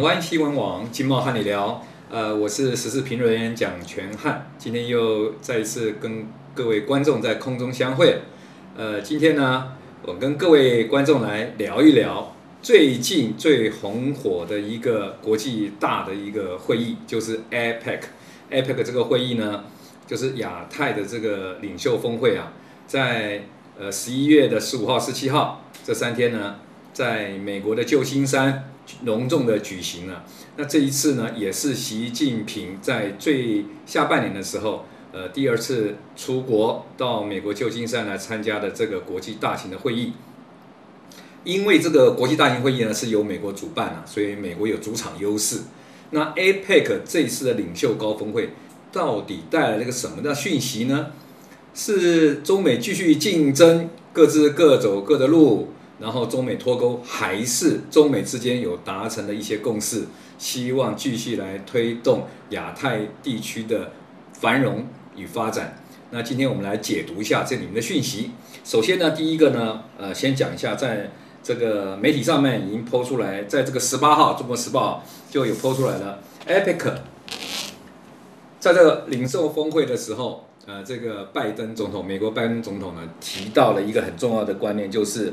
港湾新闻网经贸瀚你聊，呃，我是时事评论员蒋全汉，今天又再一次跟各位观众在空中相会。呃，今天呢，我跟各位观众来聊一聊最近最红火的一个国际大的一个会议，就是 APEC。APEC 这个会议呢，就是亚太的这个领袖峰会啊，在呃十一月的十五号、十七号这三天呢，在美国的旧金山。隆重的举行了。那这一次呢，也是习近平在最下半年的时候，呃，第二次出国到美国旧金山来参加的这个国际大型的会议。因为这个国际大型会议呢是由美国主办啊，所以美国有主场优势。那 APEC 这一次的领袖高峰会到底带来了个什么的讯息呢？是中美继续竞争，各自各走各的路。然后中美脱钩，还是中美之间有达成了一些共识，希望继续来推动亚太地区的繁荣与发展。那今天我们来解读一下这里面的讯息。首先呢，第一个呢，呃，先讲一下，在这个媒体上面已经 po 出来，在这个十八号《中国时报》就有 po 出来了。，Epic 在这个领袖峰会的时候，呃，这个拜登总统，美国拜登总统呢，提到了一个很重要的观念，就是。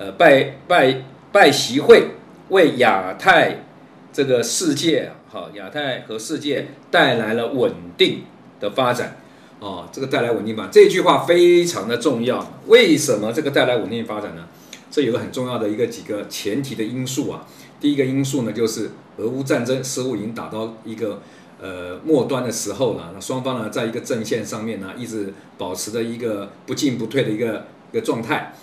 呃，拜拜拜习会为亚太这个世界，好，亚太和世界带来了稳定的发展，哦，这个带来稳定发展，这句话非常的重要。为什么这个带来稳定发展呢？这有个很重要的一个几个前提的因素啊。第一个因素呢，就是俄乌战争似乎已经打到一个呃末端的时候了，那双方呢，在一个阵线上面呢，一直保持着一个不进不退的一个一个状态。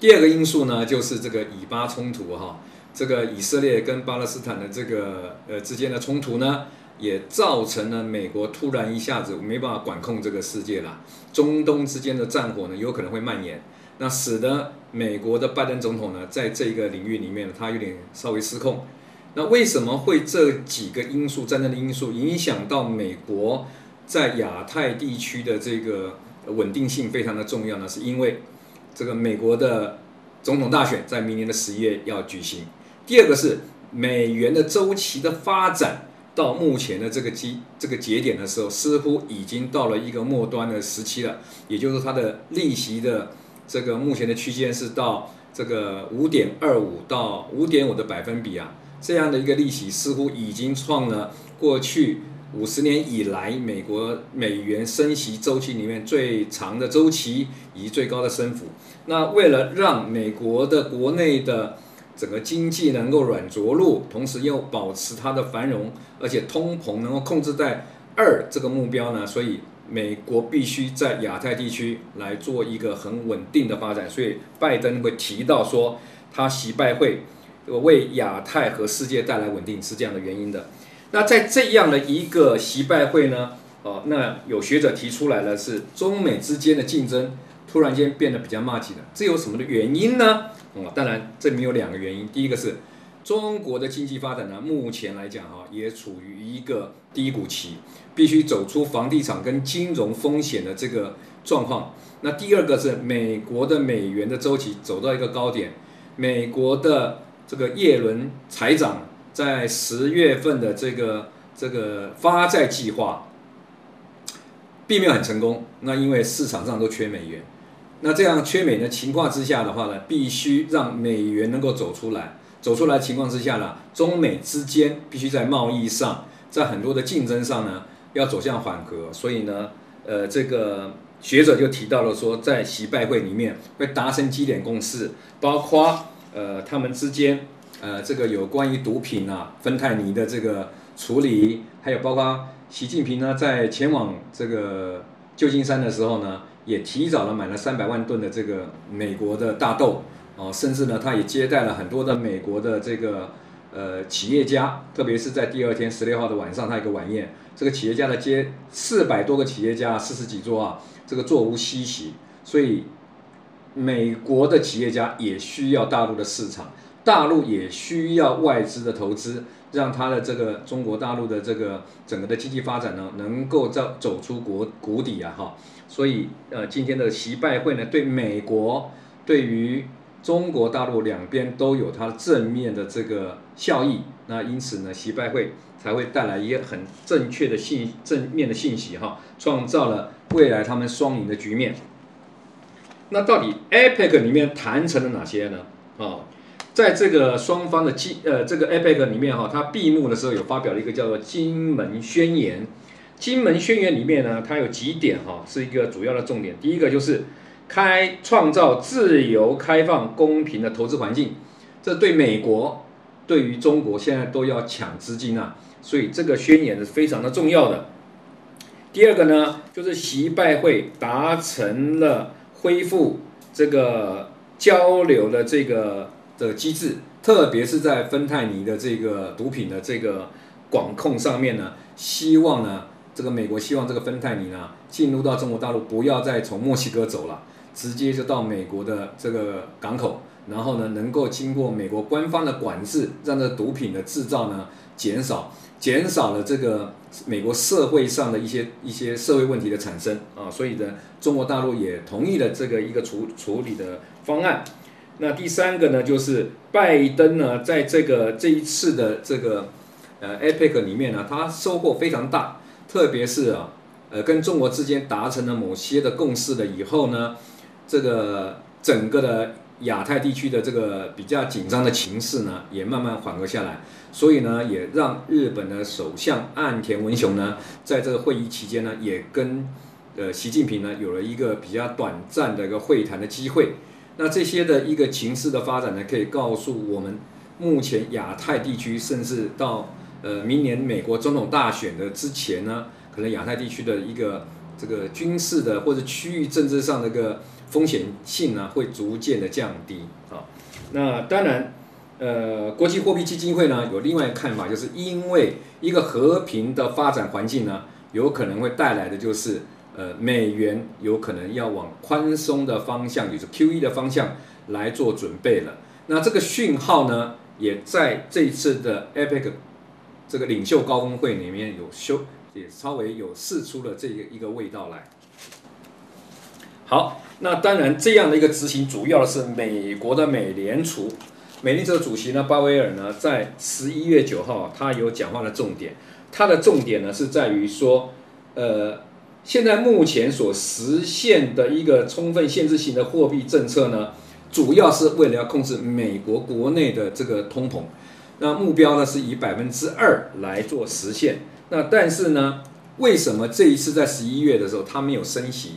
第二个因素呢，就是这个以巴冲突哈，这个以色列跟巴勒斯坦的这个呃之间的冲突呢，也造成了美国突然一下子没办法管控这个世界了，中东之间的战火呢有可能会蔓延，那使得美国的拜登总统呢在这个领域里面呢他有点稍微失控，那为什么会这几个因素战争的因素影响到美国在亚太地区的这个稳定性非常的重要呢？是因为这个美国的总统大选在明年的十一月要举行。第二个是美元的周期的发展，到目前的这个基这个节点的时候，似乎已经到了一个末端的时期了。也就是，它的利息的这个目前的区间是到这个五点二五到五点五的百分比啊，这样的一个利息似乎已经创了过去。五十年以来，美国美元升息周期里面最长的周期以及最高的升幅。那为了让美国的国内的整个经济能够软着陆，同时又保持它的繁荣，而且通膨能够控制在二这个目标呢，所以美国必须在亚太地区来做一个很稳定的发展。所以拜登会提到说，他习拜会为亚太和世界带来稳定，是这样的原因的。那在这样的一个习拜会呢，哦，那有学者提出来了，是中美之间的竞争突然间变得比较密集了，这有什么的原因呢？哦，当然这里面有两个原因，第一个是中国的经济发展呢，目前来讲哈，也处于一个低谷期，必须走出房地产跟金融风险的这个状况。那第二个是美国的美元的周期走到一个高点，美国的这个叶伦财长。在十月份的这个这个发债计划，并没有很成功。那因为市场上都缺美元，那这样缺美的情况之下的话呢，必须让美元能够走出来。走出来情况之下呢，中美之间必须在贸易上，在很多的竞争上呢，要走向缓和。所以呢，呃，这个学者就提到了说，在习拜会里面会达成基点共识，包括呃他们之间。呃，这个有关于毒品啊，芬太尼的这个处理，还有包括习近平呢，在前往这个旧金山的时候呢，也提早了买了三百万吨的这个美国的大豆哦，甚至呢，他也接待了很多的美国的这个呃企业家，特别是在第二天十六号的晚上，他一个晚宴，这个企业家的接四百多个企业家，四十几桌啊，这个座无虚席，所以美国的企业家也需要大陆的市场。大陆也需要外资的投资，让它的这个中国大陆的这个整个的经济发展呢，能够走走出国谷底啊哈。所以呃，今天的习拜会呢，对美国对于中国大陆两边都有它正面的这个效益，那因此呢，习拜会才会带来一个很正确的信正面的信息哈，创造了未来他们双赢的局面。那到底 APEC 里面谈成了哪些呢？啊，在这个双方的金呃这个 APEC 里面哈，它闭幕的时候有发表了一个叫做《金门宣言》。金门宣言里面呢，它有几点哈，是一个主要的重点。第一个就是。开创造自由、开放、公平的投资环境，这对美国、对于中国现在都要抢资金啊，所以这个宣言是非常的重要的。第二个呢，就是习拜会达成了恢复这个交流的这个的机制，特别是在芬太尼的这个毒品的这个管控上面呢，希望呢，这个美国希望这个芬太尼呢进入到中国大陆，不要再从墨西哥走了。直接就到美国的这个港口，然后呢，能够经过美国官方的管制，让这毒品的制造呢减少，减少了这个美国社会上的一些一些社会问题的产生啊，所以呢，中国大陆也同意了这个一个处处理的方案。那第三个呢，就是拜登呢，在这个这一次的这个呃 APEC 里面呢，他收获非常大，特别是啊，呃，跟中国之间达成了某些的共识了以后呢。这个整个的亚太地区的这个比较紧张的情势呢，也慢慢缓和下来，所以呢，也让日本的首相岸田文雄呢，在这个会议期间呢，也跟呃习近平呢有了一个比较短暂的一个会谈的机会。那这些的一个情势的发展呢，可以告诉我们，目前亚太地区，甚至到呃明年美国总统大选的之前呢，可能亚太地区的一个这个军事的或者区域政治上的一个。风险性呢会逐渐的降低啊，那当然，呃，国际货币基金会呢有另外一个看法，就是因为一个和平的发展环境呢，有可能会带来的就是呃美元有可能要往宽松的方向，也就是 QE 的方向来做准备了。那这个讯号呢，也在这一次的 APEC 这个领袖高峰会里面有修，也稍微有试出了这个一个味道来。好。那当然，这样的一个执行，主要的是美国的美联储，美联储主席呢，鲍威尔呢，在十一月九号，他有讲话的重点，他的重点呢是在于说，呃，现在目前所实现的一个充分限制性的货币政策呢，主要是为了要控制美国国内的这个通膨，那目标呢是以百分之二来做实现，那但是呢，为什么这一次在十一月的时候，他没有升息？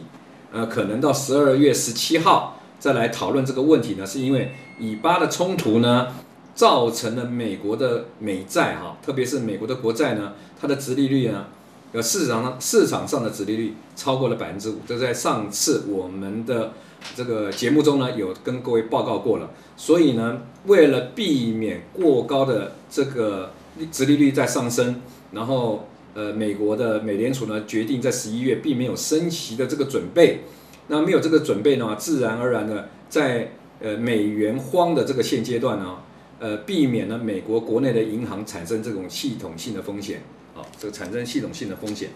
呃，可能到十二月十七号再来讨论这个问题呢，是因为以巴的冲突呢，造成了美国的美债哈，特别是美国的国债呢，它的殖利率呢，呃，市场上市场上的殖利率超过了百分之五，这在上次我们的这个节目中呢，有跟各位报告过了。所以呢，为了避免过高的这个殖利率在上升，然后。呃，美国的美联储呢，决定在十一月并没有升息的这个准备，那没有这个准备呢，自然而然的在呃美元荒的这个现阶段呢，呃，避免了美国国内的银行产生这种系统性的风险，啊，这个产生系统性的风险。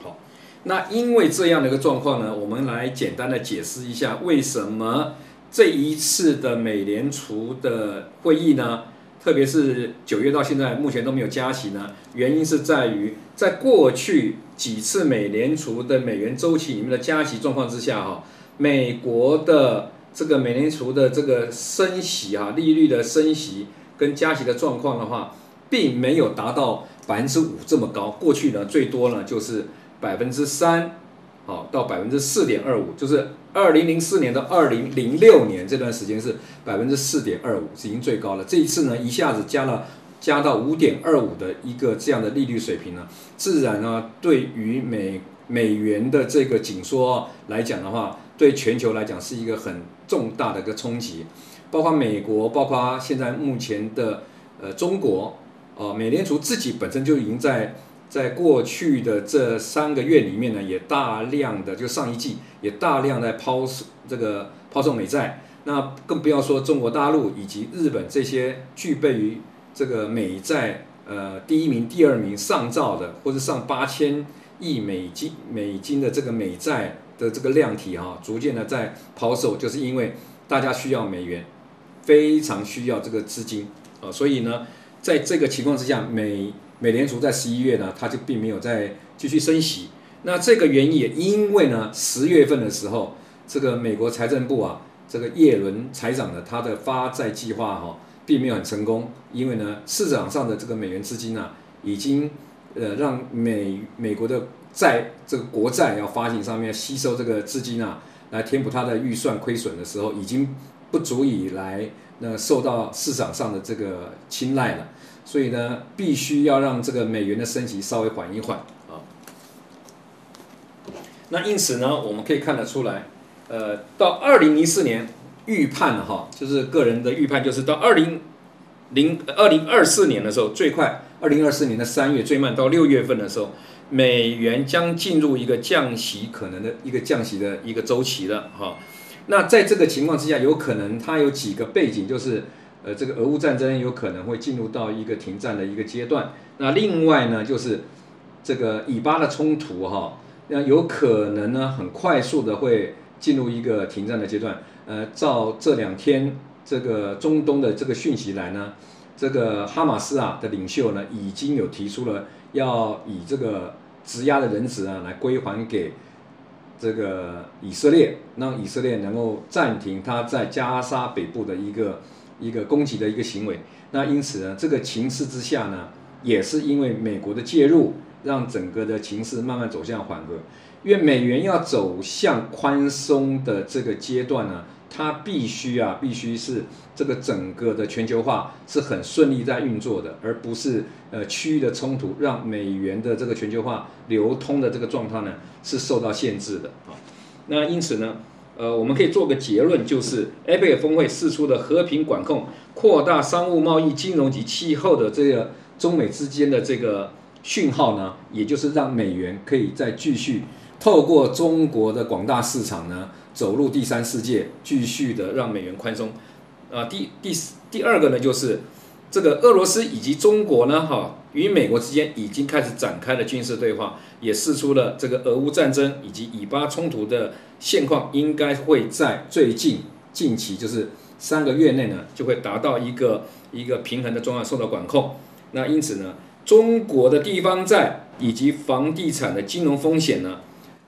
好，那因为这样的一个状况呢，我们来简单的解释一下为什么这一次的美联储的会议呢？特别是九月到现在，目前都没有加息呢。原因是在于，在过去几次美联储的美元周期里面的加息状况之下，哈，美国的这个美联储的这个升息啊，利率的升息跟加息的状况的话，并没有达到百分之五这么高。过去呢，最多呢就是百分之三，好到百分之四点二五，就是。二零零四年到二零零六年这段时间是百分之四点二五，已经最高了。这一次呢，一下子加了，加到五点二五的一个这样的利率水平呢，自然呢，对于美美元的这个紧缩来讲的话，对全球来讲是一个很重大的一个冲击。包括美国，包括现在目前的呃中国，呃，美联储自己本身就已经在。在过去的这三个月里面呢，也大量的就上一季也大量的抛售这个抛售美债，那更不要说中国大陆以及日本这些具备于这个美债呃第一名、第二名上兆的，或者上八千亿美金美金的这个美债的这个量体哈，逐渐的在抛售，就是因为大家需要美元，非常需要这个资金。啊，所以呢，在这个情况之下，美美联储在十一月呢，它就并没有再继续升息。那这个原因也因为呢，十月份的时候，这个美国财政部啊，这个叶伦财长的他的发债计划哈，并没有很成功，因为呢，市场上的这个美元资金啊，已经呃让美美国的债这个国债要发行上面吸收这个资金啊，来填补它的预算亏损的时候，已经不足以来那受到市场上的这个青睐了，所以呢，必须要让这个美元的升息稍微缓一缓啊。那因此呢，我们可以看得出来，呃，到二零一四年预判哈，就是个人的预判，就是到二零零二零二四年的时候，最快二零二四年的三月，最慢到六月份的时候。美元将进入一个降息可能的一个降息的一个周期了哈，那在这个情况之下，有可能它有几个背景，就是呃这个俄乌战争有可能会进入到一个停战的一个阶段。那另外呢，就是这个以巴的冲突哈，那有可能呢很快速的会进入一个停战的阶段。呃，照这两天这个中东的这个讯息来呢，这个哈马斯啊的领袖呢已经有提出了。要以这个质押的人质啊，来归还给这个以色列，让以色列能够暂停他在加沙北部的一个一个攻击的一个行为。那因此呢，这个情势之下呢，也是因为美国的介入，让整个的情势慢慢走向缓和。因为美元要走向宽松的这个阶段呢。它必须啊，必须是这个整个的全球化是很顺利在运作的，而不是呃区域的冲突让美元的这个全球化流通的这个状态呢是受到限制的啊。那因此呢，呃，我们可以做个结论，就是 APEC 峰会释出的和平管控、扩大商务贸易、金融及气候的这个中美之间的这个讯号呢，也就是让美元可以再继续透过中国的广大市场呢。走入第三世界，继续的让美元宽松，啊，第第第二个呢，就是这个俄罗斯以及中国呢，哈，与美国之间已经开始展开了军事对话，也试出了这个俄乌战争以及以巴冲突的现况，应该会在最近近期，就是三个月内呢，就会达到一个一个平衡的状态，受到管控。那因此呢，中国的地方债以及房地产的金融风险呢，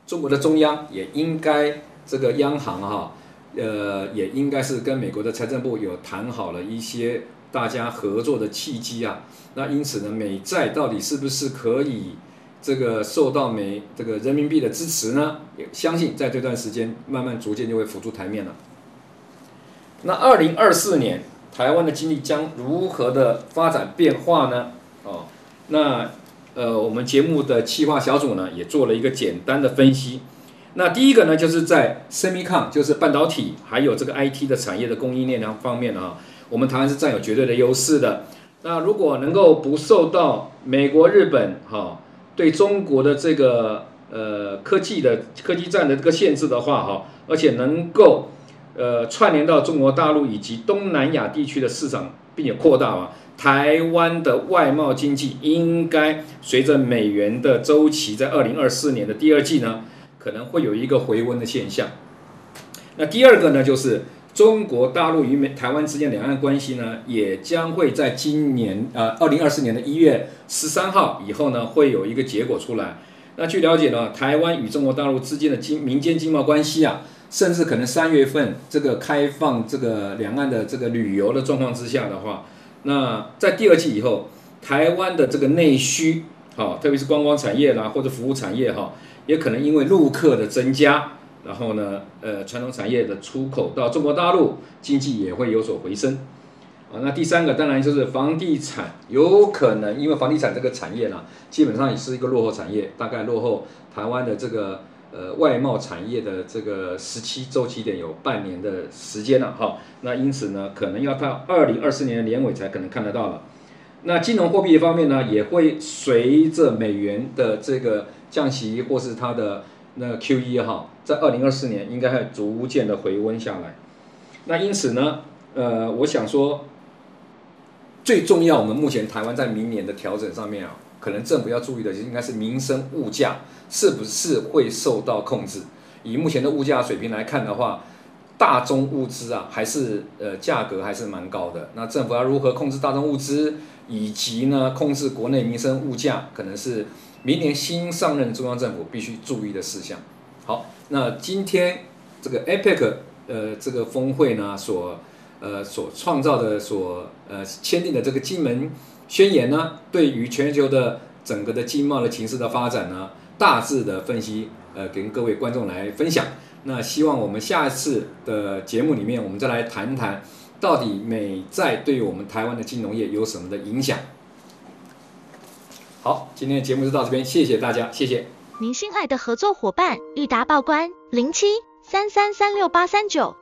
中国的中央也应该。这个央行哈，呃，也应该是跟美国的财政部有谈好了一些大家合作的契机啊。那因此呢，美债到底是不是可以这个受到美这个人民币的支持呢？也相信在这段时间慢慢逐渐就会浮出台面了。那二零二四年台湾的经济将如何的发展变化呢？哦，那呃，我们节目的企划小组呢也做了一个简单的分析。那第一个呢，就是在 semicon，就是半导体，还有这个 IT 的产业的供应链两方面啊，我们台湾是占有绝对的优势的。那如果能够不受到美国、日本哈对中国的这个呃科技的科技战的这个限制的话哈，而且能够呃串联到中国大陆以及东南亚地区的市场，并且扩大啊，台湾的外贸经济应该随着美元的周期，在二零二四年的第二季呢。可能会有一个回温的现象。那第二个呢，就是中国大陆与美台湾之间两岸关系呢，也将会在今年呃二零二四年的一月十三号以后呢，会有一个结果出来。那据了解呢，台湾与中国大陆之间的经民间经贸关系啊，甚至可能三月份这个开放这个两岸的这个旅游的状况之下的话，那在第二季以后，台湾的这个内需，好，特别是观光产业啦或者服务产业哈。也可能因为陆客的增加，然后呢，呃，传统产业的出口到中国大陆，经济也会有所回升。啊，那第三个当然就是房地产，有可能因为房地产这个产业呢，基本上也是一个落后产业，大概落后台湾的这个呃外贸产业的这个时期周期点有半年的时间了哈。那因此呢，可能要到二零二四年的年尾才可能看得到了。那金融货币方面呢，也会随着美元的这个。降息或是它的那个 QE 哈，在二零二四年应该会逐渐的回温下来。那因此呢，呃，我想说，最重要，我们目前台湾在明年的调整上面啊，可能政府要注意的，应该是民生物价是不是会受到控制。以目前的物价水平来看的话，大宗物资啊还是呃价格还是蛮高的。那政府要如何控制大宗物资，以及呢控制国内民生物价，可能是明年新上任中央政府必须注意的事项。好，那今天这个 APEC 呃这个峰会呢所呃所创造的所呃签订的这个金门宣言呢，对于全球的整个的经贸的情势的发展呢，大致的分析，呃，跟各位观众来分享。那希望我们下一次的节目里面，我们再来谈谈，到底美债对于我们台湾的金融业有什么的影响。好，今天的节目就到这边，谢谢大家，谢谢。您心爱的合作伙伴，裕达报关零七三三三六八三九。